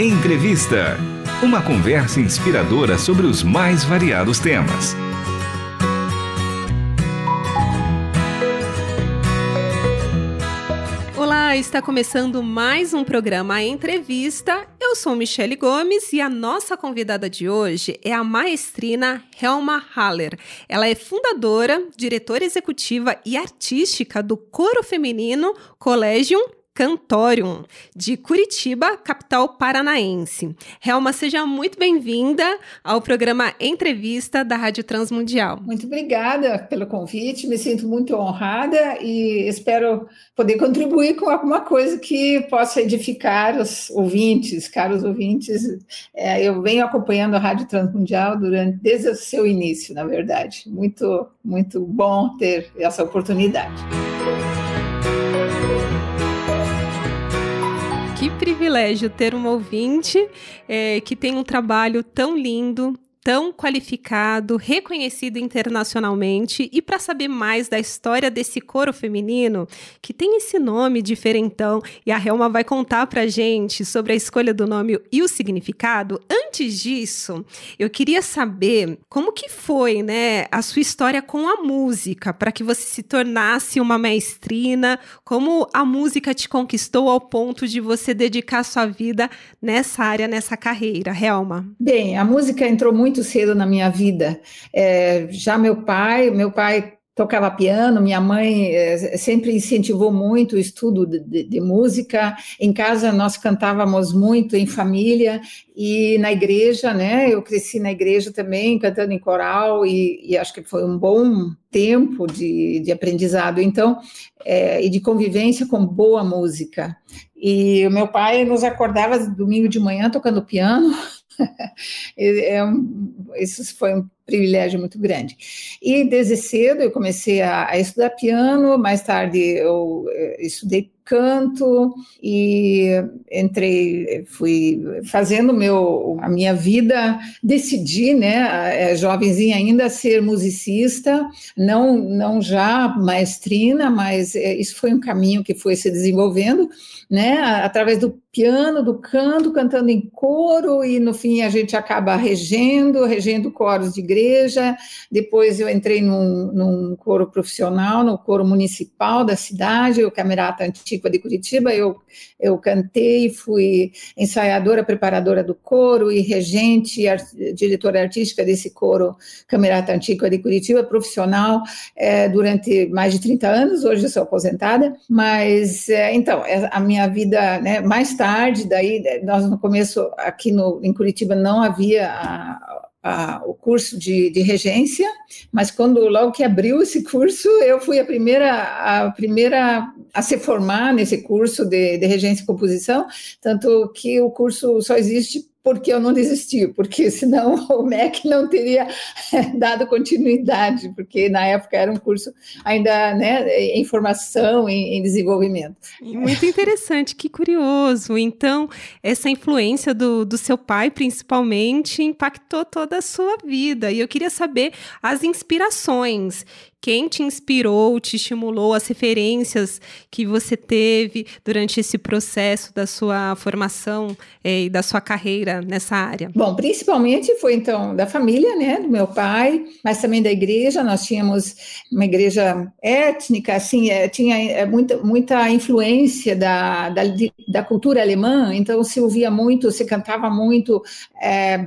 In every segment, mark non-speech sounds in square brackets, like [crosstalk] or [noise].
Entrevista. Uma conversa inspiradora sobre os mais variados temas. Olá, está começando mais um programa Entrevista. Eu sou Michele Gomes e a nossa convidada de hoje é a maestrina Helma Haller. Ela é fundadora, diretora executiva e artística do coro feminino Collegium Cantorium, de Curitiba, capital paranaense. Helma, seja muito bem-vinda ao programa Entrevista da Rádio Transmundial. Muito obrigada pelo convite, me sinto muito honrada e espero poder contribuir com alguma coisa que possa edificar os ouvintes, caros ouvintes. É, eu venho acompanhando a Rádio Transmundial durante, desde o seu início, na verdade. Muito, muito bom ter essa oportunidade. Privilégio ter um ouvinte é, que tem um trabalho tão lindo, tão qualificado, reconhecido internacionalmente. E para saber mais da história desse coro feminino, que tem esse nome diferentão, e a Helma vai contar para gente sobre a escolha do nome e o significado. Antes disso, eu queria saber como que foi, né, a sua história com a música, para que você se tornasse uma maestrina, como a música te conquistou ao ponto de você dedicar sua vida nessa área, nessa carreira, Helma. Bem, a música entrou muito muito cedo na minha vida. É, já meu pai, meu pai tocava piano, minha mãe é, sempre incentivou muito o estudo de, de, de, música. Em casa nós cantávamos muito em família e na igreja, né? Eu cresci na igreja também, cantando em coral e, e acho que foi um bom tempo de, de aprendizado, então, é, e de convivência com boa música. E o meu pai nos acordava domingo de manhã tocando piano. [laughs] é isso foi um privilégio muito grande. E desde cedo eu comecei a, a estudar piano, mais tarde eu, eh, estudei canto e entrei, fui fazendo meu, a minha vida, decidi, né, jovenzinha ainda, ser musicista, não, não já maestrina, mas eh, isso foi um caminho que foi se desenvolvendo, né, através do piano, do canto, cantando em coro e no fim a gente acaba regendo, regendo coros de igreja. Depois eu entrei num, num coro profissional, no coro municipal da cidade, o Camerata Antiga de Curitiba. Eu, eu cantei, fui ensaiadora, preparadora do coro e regente, art, diretora artística desse coro Camerata Antiga de Curitiba, profissional é, durante mais de 30 anos. Hoje eu sou aposentada, mas é, então é, a minha vida, né, mais tarde, daí nós no começo aqui no, em Curitiba não havia a, o curso de, de, regência, mas quando logo que abriu esse curso, eu fui a primeira a primeira a se formar nesse curso de, de regência e composição, tanto que o curso só existe porque eu não desisti, porque [laughs] senão o MEC não teria dado continuidade, porque na época era um curso ainda né, em formação, em, em desenvolvimento. Muito interessante, que curioso. Então, essa influência do, do seu pai, principalmente, impactou toda a sua vida. E eu queria saber as inspirações quem te inspirou, te estimulou, as referências que você teve durante esse processo da sua formação é, e da sua carreira nessa área? Bom, principalmente foi então da família, né, do meu pai, mas também da igreja. Nós tínhamos uma igreja étnica, assim, é, tinha é, muita, muita influência da, da, da, cultura alemã, então se ouvia muito, se cantava muito é,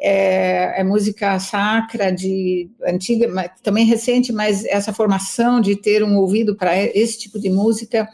é, é, música sacra de antiga, mas, também recente, mas essa formação de ter um ouvido para esse tipo de música.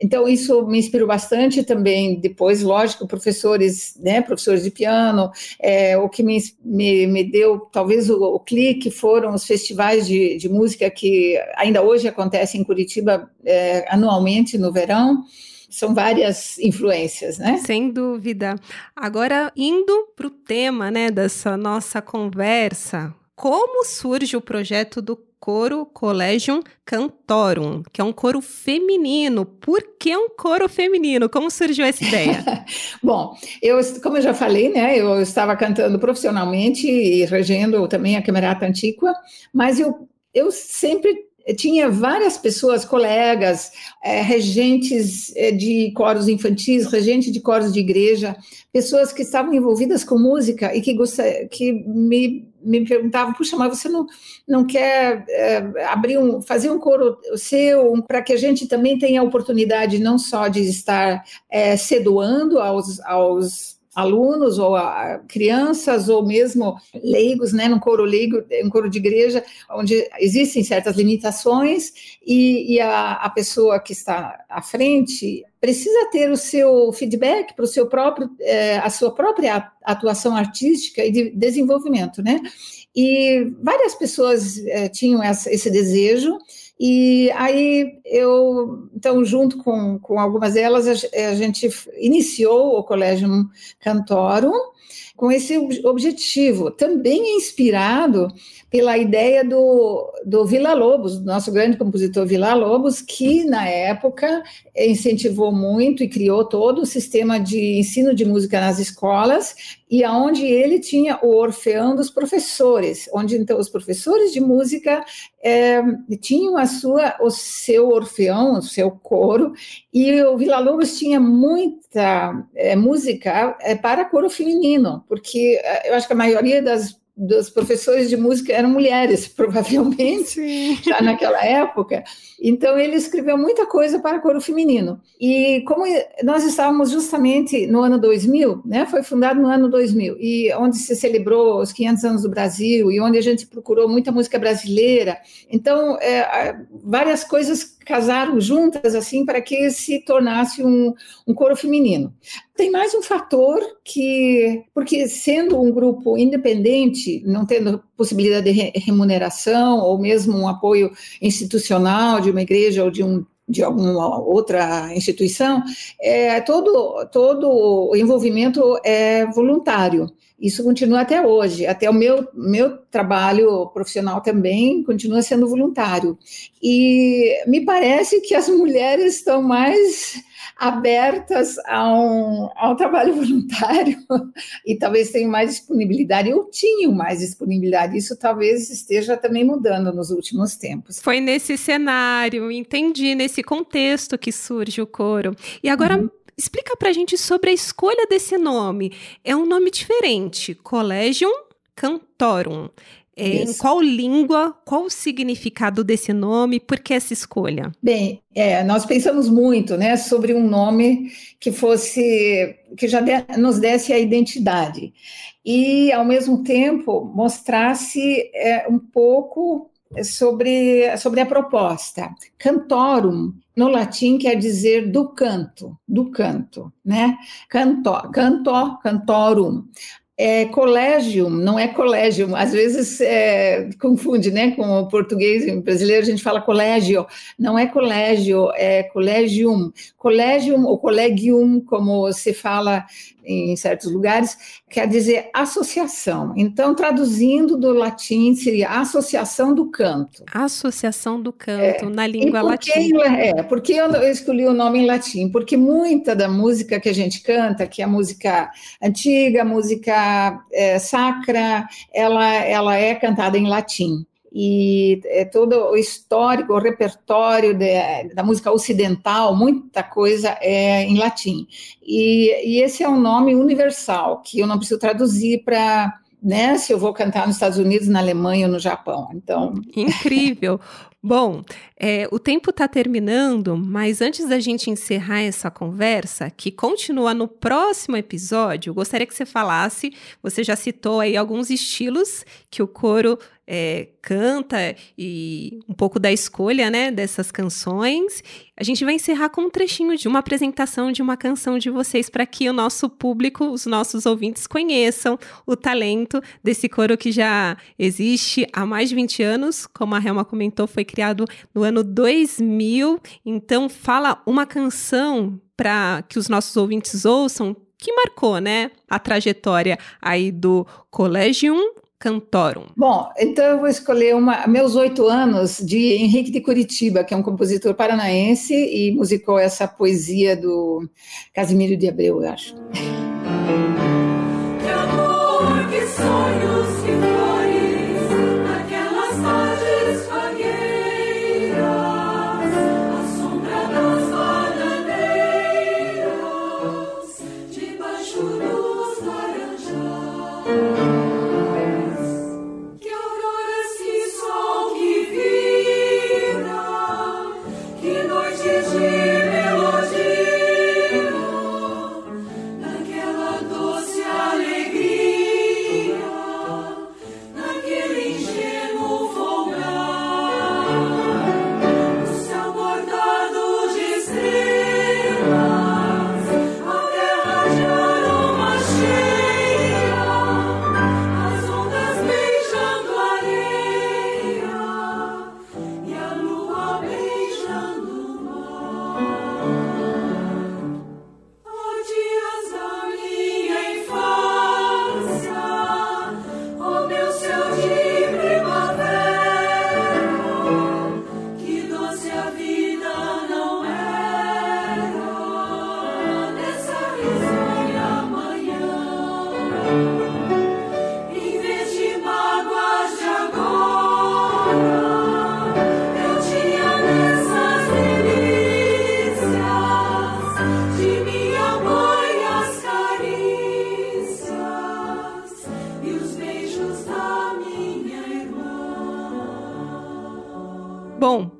Então isso me inspirou bastante também. Depois, lógico, professores, né, professores de piano. É, o que me, me, me deu talvez o, o, clique foram os festivais de, de música que ainda hoje acontecem em Curitiba é, anualmente no verão são várias influências, né? Sem dúvida. Agora, indo para o tema né, dessa nossa conversa, como surge o projeto do coro Collegium Cantorum, que é um coro feminino. Por que um coro feminino? Como surgiu essa ideia? [laughs] Bom, eu, como eu já falei, né, eu estava cantando profissionalmente e regendo também a Camerata Antiqua, mas eu, eu sempre tinha várias pessoas, colegas, é, regentes é, de coros infantis, regentes de coros de igreja, pessoas que estavam envolvidas com música e que, que me, me perguntavam, puxa, mas você não, não quer é, abrir um, fazer um coro seu para que a gente também tenha a oportunidade não só de estar é, aos, aos alunos ou a, crianças ou mesmo leigos, né, num coro leigo, um coro de igreja, onde existem certas limitações e, e a, a, pessoa que está à frente precisa ter o seu feedback para o seu próprio, é, a sua própria atuação artística e de desenvolvimento, né? E várias pessoas é, tinham essa, esse desejo e aí eu, então, junto com, com algumas delas, a, a gente iniciou o Colégio Cantorum com esse objetivo, também inspirado pela ideia do, do Vila Lobos, do nosso grande compositor Vila Lobos, que na época incentivou muito e criou todo o sistema de ensino de música nas escolas, e aonde ele tinha o orfeão dos professores, onde então os professores de música é, tinham sua, o seu orfeão, o seu coro, e o Vila Lobos tinha muita é, música é, para coro feminino, porque é, eu acho que a maioria das dos professores de música eram mulheres, [laughs] provavelmente, Sim. já naquela época. Então, ele escreveu muita coisa para coro feminino. E como nós estávamos justamente no ano 2000, né, foi fundado no ano 2000, e onde se celebrou os 500 anos do Brasil, e onde a gente procurou muita música brasileira. Então, é, várias coisas casaram juntas assim para que se tornasse um, um coro feminino. Tem mais um fator que, porque sendo um grupo independente, não tendo possibilidade de remuneração ou mesmo um apoio institucional de uma igreja ou de um de alguma outra instituição, é, todo, todo o envolvimento é voluntário. Isso continua até hoje, até o meu, meu trabalho profissional também continua sendo voluntário. E me parece que as mulheres estão mais abertas a um, a um trabalho [laughs] voluntário e talvez tenham mais disponibilidade, ou tinham mais disponibilidade. Isso talvez esteja também mudando nos últimos tempos. Foi nesse cenário, entendi, nesse contexto que surge o coro. E agora. Uhum Explica pra gente sobre a escolha desse nome. É um nome diferente, Collegium Cantorum. É, em qual língua, qual o significado desse nome, por que essa escolha? Bem, é, nós pensamos muito né, sobre um nome que fosse, que já de, nos desse a identidade e, ao mesmo tempo, mostrasse é, um pouco sobre, sobre a proposta. Cantorum, no latim, quer dizer do canto, do canto, né? Canto, canto, cantorum. É, collegium, não é colégio, às vezes é, confunde, né, com o português brasileiro, a gente fala colégio, não é colégio, é collegium. Collegium ou collegium, como se fala em certos lugares, quer dizer associação. Então, traduzindo do latim, seria associação do canto. Associação do canto, é. na língua latina. É, por que eu escolhi o nome em latim? Porque muita da música que a gente canta, que é a música antiga, música é, sacra, ela, ela é cantada em latim e é, todo o histórico, o repertório de, da música ocidental, muita coisa é em latim. E, e esse é um nome universal, que eu não preciso traduzir para né, se eu vou cantar nos Estados Unidos, na Alemanha ou no Japão. Então, incrível. Bom, é, o tempo está terminando, mas antes da gente encerrar essa conversa, que continua no próximo episódio, gostaria que você falasse. Você já citou aí alguns estilos que o coro é, canta e um pouco da escolha né, dessas canções. A gente vai encerrar com um trechinho de uma apresentação de uma canção de vocês para que o nosso público, os nossos ouvintes, conheçam o talento desse coro que já existe há mais de 20 anos. Como a Helma comentou, foi criado no ano 2000. Então, fala uma canção para que os nossos ouvintes ouçam que marcou, né, a trajetória aí do Collegium Cantorum? Bom, então eu vou escolher uma, meus oito anos de Henrique de Curitiba, que é um compositor paranaense e musicou essa poesia do Casimiro de Abreu, eu acho. Que amor, que sonhos,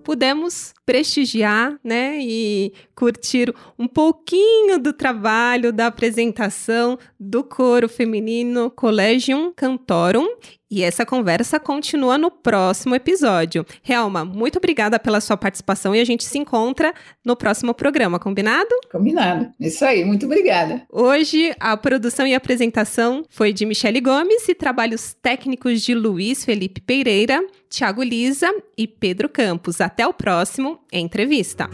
pudemos prestigiar, né, e curtir um pouquinho do trabalho da apresentação do coro feminino Collegium Cantorum. E essa conversa continua no próximo episódio. Realma, muito obrigada pela sua participação e a gente se encontra no próximo programa, combinado? Combinado. Isso aí, muito obrigada. Hoje, a produção e apresentação foi de Michele Gomes e trabalhos técnicos de Luiz Felipe Pereira, Tiago Lisa e Pedro Campos. Até o próximo Entrevista.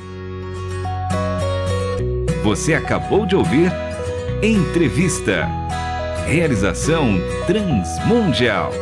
Você acabou de ouvir Entrevista. Realização Transmundial.